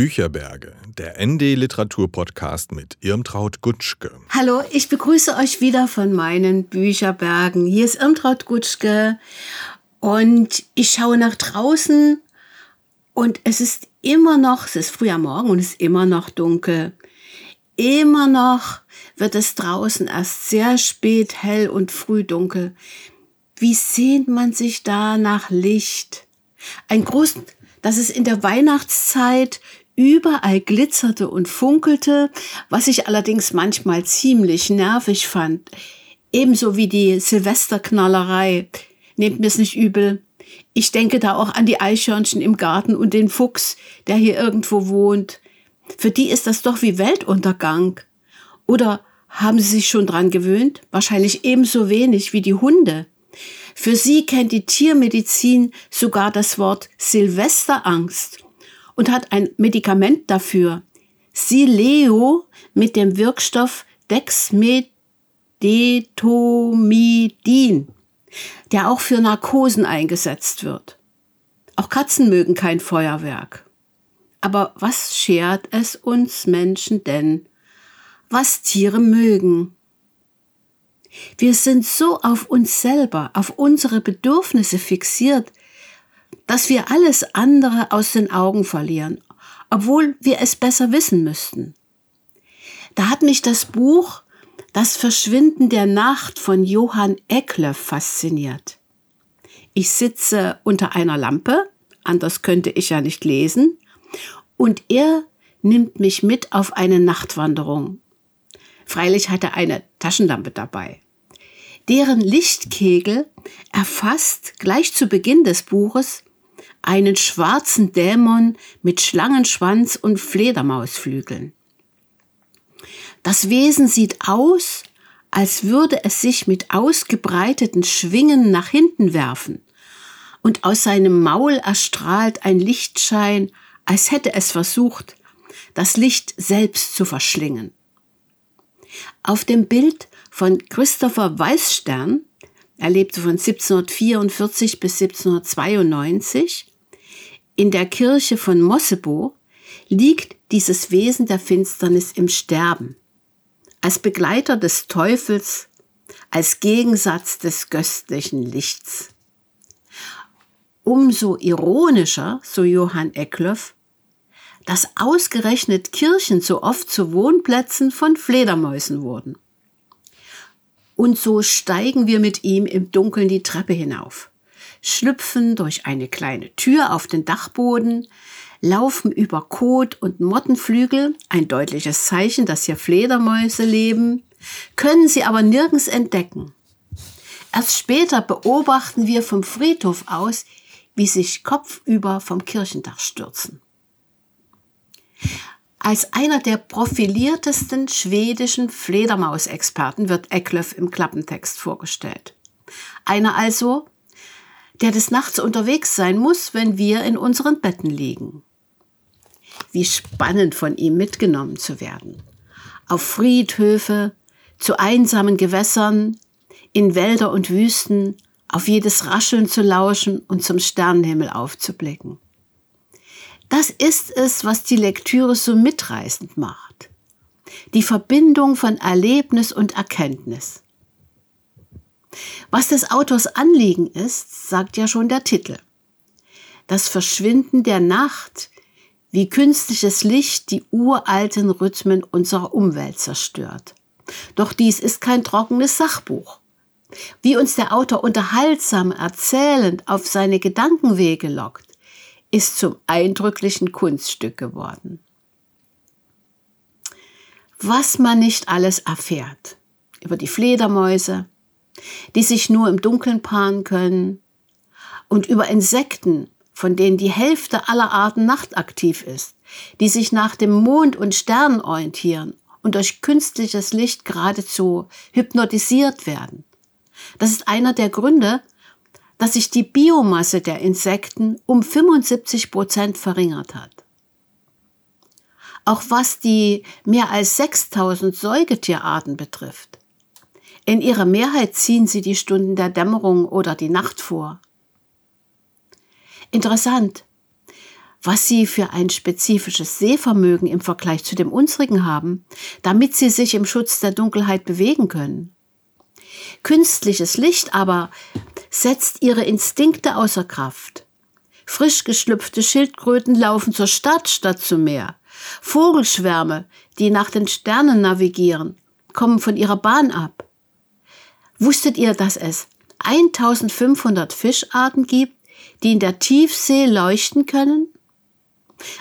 Bücherberge, der ND Literatur Podcast mit Irmtraut Gutschke. Hallo, ich begrüße euch wieder von meinen Bücherbergen. Hier ist Irmtraut Gutschke und ich schaue nach draußen und es ist immer noch, es ist früh am Morgen und es ist immer noch dunkel. Immer noch wird es draußen erst sehr spät hell und früh dunkel. Wie sehnt man sich da nach Licht? Ein großen, dass es in der Weihnachtszeit überall glitzerte und funkelte, was ich allerdings manchmal ziemlich nervig fand. Ebenso wie die Silvesterknallerei. Nehmt mir's nicht übel. Ich denke da auch an die Eichhörnchen im Garten und den Fuchs, der hier irgendwo wohnt. Für die ist das doch wie Weltuntergang. Oder haben sie sich schon dran gewöhnt? Wahrscheinlich ebenso wenig wie die Hunde. Für sie kennt die Tiermedizin sogar das Wort Silvesterangst und hat ein Medikament dafür. Sileo mit dem Wirkstoff Dexmedetomidin der auch für Narkosen eingesetzt wird. Auch Katzen mögen kein Feuerwerk. Aber was schert es uns Menschen denn, was Tiere mögen? Wir sind so auf uns selber, auf unsere Bedürfnisse fixiert, dass wir alles andere aus den Augen verlieren, obwohl wir es besser wissen müssten. Da hat mich das Buch das Verschwinden der Nacht von Johann Eckloff fasziniert. Ich sitze unter einer Lampe, anders könnte ich ja nicht lesen, und er nimmt mich mit auf eine Nachtwanderung. Freilich hat er eine Taschenlampe dabei. Deren Lichtkegel erfasst gleich zu Beginn des Buches einen schwarzen Dämon mit Schlangenschwanz und Fledermausflügeln. Das Wesen sieht aus, als würde es sich mit ausgebreiteten Schwingen nach hinten werfen, und aus seinem Maul erstrahlt ein Lichtschein, als hätte es versucht, das Licht selbst zu verschlingen. Auf dem Bild von Christopher Weißstern, er lebte von 1744 bis 1792, in der Kirche von Mossebo, liegt dieses Wesen der Finsternis im Sterben als Begleiter des Teufels, als Gegensatz des göstlichen Lichts. Umso ironischer, so Johann Eckloff, dass ausgerechnet Kirchen so oft zu Wohnplätzen von Fledermäusen wurden. Und so steigen wir mit ihm im Dunkeln die Treppe hinauf, schlüpfen durch eine kleine Tür auf den Dachboden, laufen über Kot und Mottenflügel, ein deutliches Zeichen, dass hier Fledermäuse leben, können sie aber nirgends entdecken. Erst später beobachten wir vom Friedhof aus, wie sich kopfüber vom Kirchendach stürzen. Als einer der profiliertesten schwedischen Fledermausexperten wird Eckloff im Klappentext vorgestellt. Einer also, der des Nachts unterwegs sein muss, wenn wir in unseren Betten liegen wie spannend von ihm mitgenommen zu werden. Auf Friedhöfe, zu einsamen Gewässern, in Wälder und Wüsten, auf jedes Rascheln zu lauschen und zum Sternenhimmel aufzublicken. Das ist es, was die Lektüre so mitreißend macht. Die Verbindung von Erlebnis und Erkenntnis. Was des Autors Anliegen ist, sagt ja schon der Titel. Das Verschwinden der Nacht wie künstliches Licht die uralten Rhythmen unserer Umwelt zerstört. Doch dies ist kein trockenes Sachbuch. Wie uns der Autor unterhaltsam erzählend auf seine Gedankenwege lockt, ist zum eindrücklichen Kunststück geworden. Was man nicht alles erfährt über die Fledermäuse, die sich nur im Dunkeln paaren können, und über Insekten, von denen die Hälfte aller Arten nachtaktiv ist, die sich nach dem Mond und Sternen orientieren und durch künstliches Licht geradezu hypnotisiert werden. Das ist einer der Gründe, dass sich die Biomasse der Insekten um 75 Prozent verringert hat. Auch was die mehr als 6000 Säugetierarten betrifft. In ihrer Mehrheit ziehen sie die Stunden der Dämmerung oder die Nacht vor. Interessant. was sie für ein spezifisches Sehvermögen im Vergleich zu dem unsrigen haben, damit sie sich im Schutz der Dunkelheit bewegen können. Künstliches Licht aber setzt ihre Instinkte außer Kraft. Frisch geschlüpfte Schildkröten laufen zur Stadt statt zum Meer. Vogelschwärme, die nach den Sternen navigieren, kommen von ihrer Bahn ab. Wusstet ihr, dass es 1500 Fischarten gibt, die in der Tiefsee leuchten können?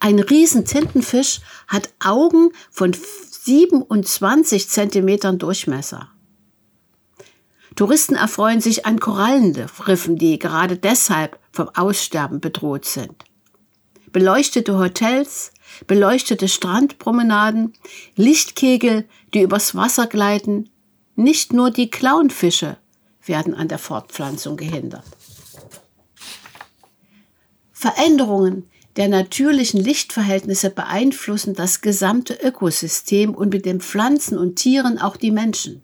Ein Riesentintenfisch hat Augen von 27 Zentimetern Durchmesser. Touristen erfreuen sich an Korallenriffen, die gerade deshalb vom Aussterben bedroht sind. Beleuchtete Hotels, beleuchtete Strandpromenaden, Lichtkegel, die übers Wasser gleiten, nicht nur die Clownfische werden an der Fortpflanzung gehindert. Veränderungen der natürlichen Lichtverhältnisse beeinflussen das gesamte Ökosystem und mit den Pflanzen und Tieren auch die Menschen.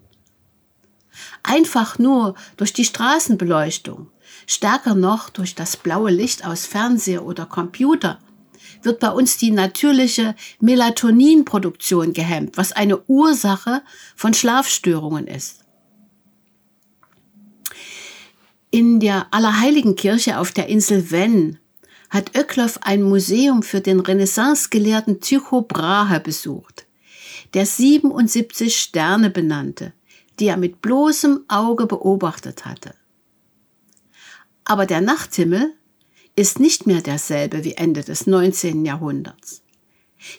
Einfach nur durch die Straßenbeleuchtung, stärker noch durch das blaue Licht aus Fernseher oder Computer, wird bei uns die natürliche Melatoninproduktion gehemmt, was eine Ursache von Schlafstörungen ist. In der Allerheiligenkirche auf der Insel Venn hat Oeckloff ein Museum für den Renaissance-Gelehrten Tycho Brahe besucht, der 77 Sterne benannte, die er mit bloßem Auge beobachtet hatte. Aber der Nachthimmel ist nicht mehr derselbe wie Ende des 19. Jahrhunderts.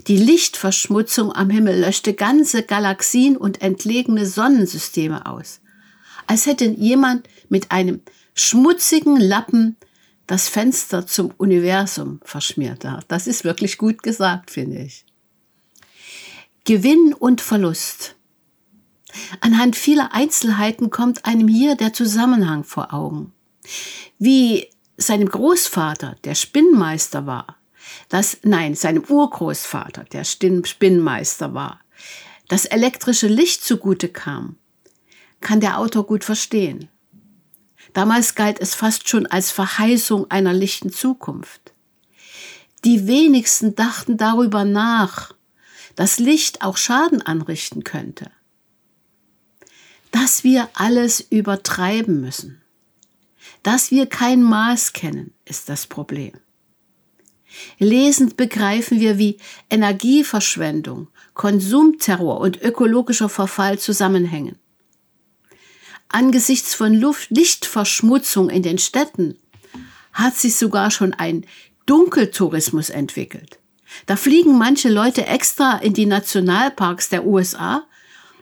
Die Lichtverschmutzung am Himmel löschte ganze Galaxien und entlegene Sonnensysteme aus, als hätte jemand mit einem schmutzigen Lappen das Fenster zum Universum verschmiert. Das ist wirklich gut gesagt, finde ich. Gewinn und Verlust. Anhand vieler Einzelheiten kommt einem hier der Zusammenhang vor Augen. Wie seinem Großvater, der Spinnmeister war, das, nein, seinem Urgroßvater, der Spinnmeister war, das elektrische Licht zugute kam, kann der Autor gut verstehen. Damals galt es fast schon als Verheißung einer lichten Zukunft. Die wenigsten dachten darüber nach, dass Licht auch Schaden anrichten könnte. Dass wir alles übertreiben müssen. Dass wir kein Maß kennen, ist das Problem. Lesend begreifen wir, wie Energieverschwendung, Konsumterror und ökologischer Verfall zusammenhängen. Angesichts von Luft Lichtverschmutzung in den Städten hat sich sogar schon ein Dunkeltourismus entwickelt. Da fliegen manche Leute extra in die Nationalparks der USA,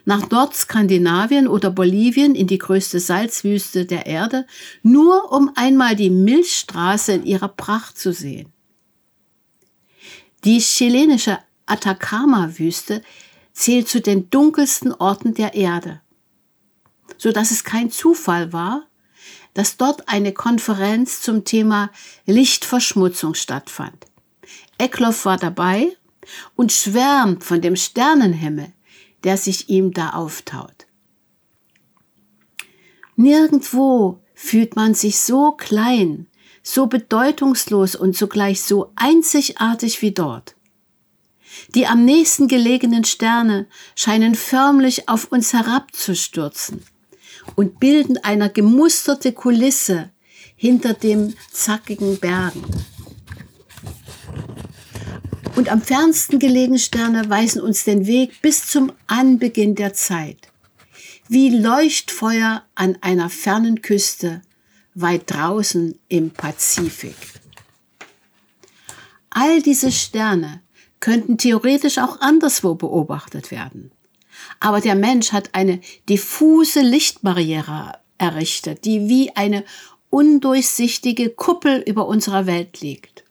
nach Nordskandinavien oder Bolivien in die größte Salzwüste der Erde, nur um einmal die Milchstraße in ihrer Pracht zu sehen. Die chilenische Atacama-Wüste zählt zu den dunkelsten Orten der Erde, so dass es kein Zufall war, dass dort eine Konferenz zum Thema Lichtverschmutzung stattfand. Eckloff war dabei und schwärmt von dem Sternenhimmel, der sich ihm da auftaut. Nirgendwo fühlt man sich so klein, so bedeutungslos und zugleich so einzigartig wie dort. Die am nächsten gelegenen Sterne scheinen förmlich auf uns herabzustürzen und bilden eine gemusterte Kulisse hinter dem zackigen Bergen und am fernsten gelegenen Sterne weisen uns den Weg bis zum Anbeginn der Zeit. Wie Leuchtfeuer an einer fernen Küste, weit draußen im Pazifik. All diese Sterne könnten theoretisch auch anderswo beobachtet werden. Aber der Mensch hat eine diffuse Lichtbarriere errichtet, die wie eine undurchsichtige Kuppel über unserer Welt liegt.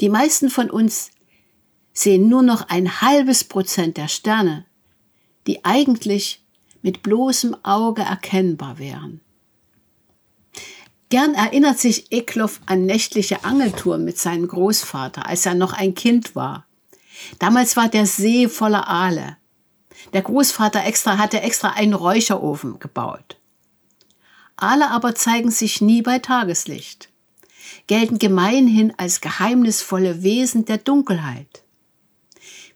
Die meisten von uns sehen nur noch ein halbes Prozent der Sterne, die eigentlich mit bloßem Auge erkennbar wären. Gern erinnert sich Ekloff an nächtliche Angeltouren mit seinem Großvater, als er noch ein Kind war. Damals war der See voller Aale. Der Großvater extra hatte extra einen Räucherofen gebaut. Aale aber zeigen sich nie bei Tageslicht. gelten gemeinhin als geheimnisvolle Wesen der Dunkelheit.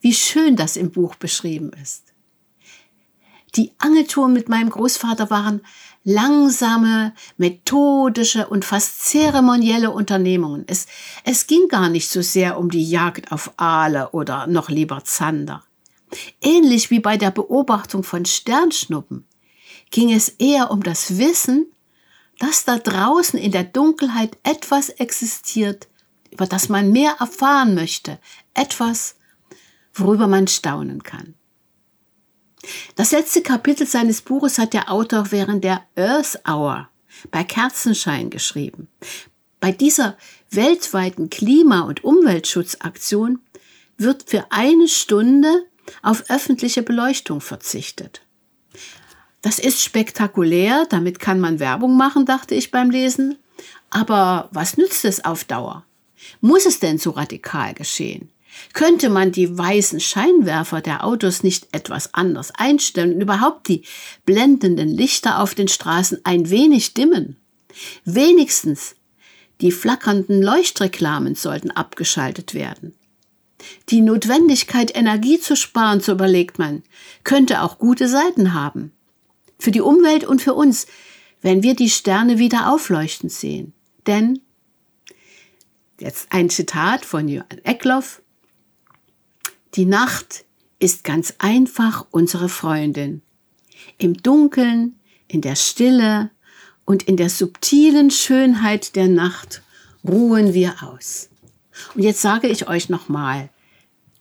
Wie schön das im Buch beschrieben ist. Die Angeltouren mit meinem Großvater waren langsame, methodische und fast zeremonielle Unternehmungen. Es, es ging gar nicht so sehr um die Jagd auf Aale oder noch lieber Zander. Ähnlich wie bei der Beobachtung von Sternschnuppen ging es eher um das Wissen, dass da draußen in der Dunkelheit etwas existiert, über das man mehr erfahren möchte, etwas, worüber man staunen kann. Das letzte Kapitel seines Buches hat der Autor während der Earth Hour bei Kerzenschein geschrieben. Bei dieser weltweiten Klima- und Umweltschutzaktion wird für eine Stunde auf öffentliche Beleuchtung verzichtet. Das ist spektakulär, damit kann man Werbung machen, dachte ich beim Lesen. Aber was nützt es auf Dauer? Muss es denn so radikal geschehen? Könnte man die weißen Scheinwerfer der Autos nicht etwas anders einstellen und überhaupt die blendenden Lichter auf den Straßen ein wenig dimmen? Wenigstens die flackernden Leuchtreklamen sollten abgeschaltet werden. Die Notwendigkeit, Energie zu sparen, so überlegt man, könnte auch gute Seiten haben. Für die Umwelt und für uns, wenn wir die Sterne wieder aufleuchten sehen. Denn, jetzt ein Zitat von Johann Eckloff, die Nacht ist ganz einfach unsere Freundin. Im Dunkeln, in der Stille und in der subtilen Schönheit der Nacht ruhen wir aus. Und jetzt sage ich euch nochmal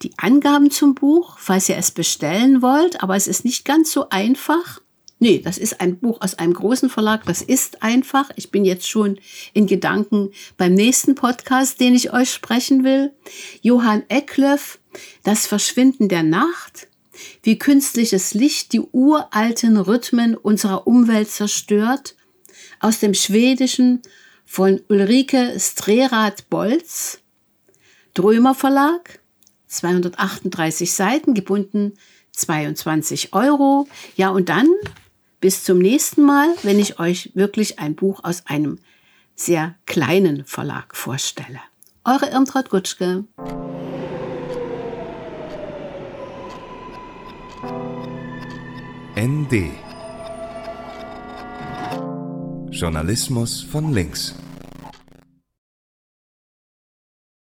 die Angaben zum Buch, falls ihr es bestellen wollt, aber es ist nicht ganz so einfach. Nee, das ist ein Buch aus einem großen Verlag. Das ist einfach. Ich bin jetzt schon in Gedanken beim nächsten Podcast, den ich euch sprechen will. Johann Ecklöff, Das Verschwinden der Nacht. Wie künstliches Licht die uralten Rhythmen unserer Umwelt zerstört. Aus dem Schwedischen von Ulrike Strerath-Bolz. Drömer Verlag. 238 Seiten, gebunden 22 Euro. Ja, und dann bis zum nächsten Mal, wenn ich euch wirklich ein Buch aus einem sehr kleinen Verlag vorstelle. Eure Irmtraut Gutschke. ND Journalismus von links.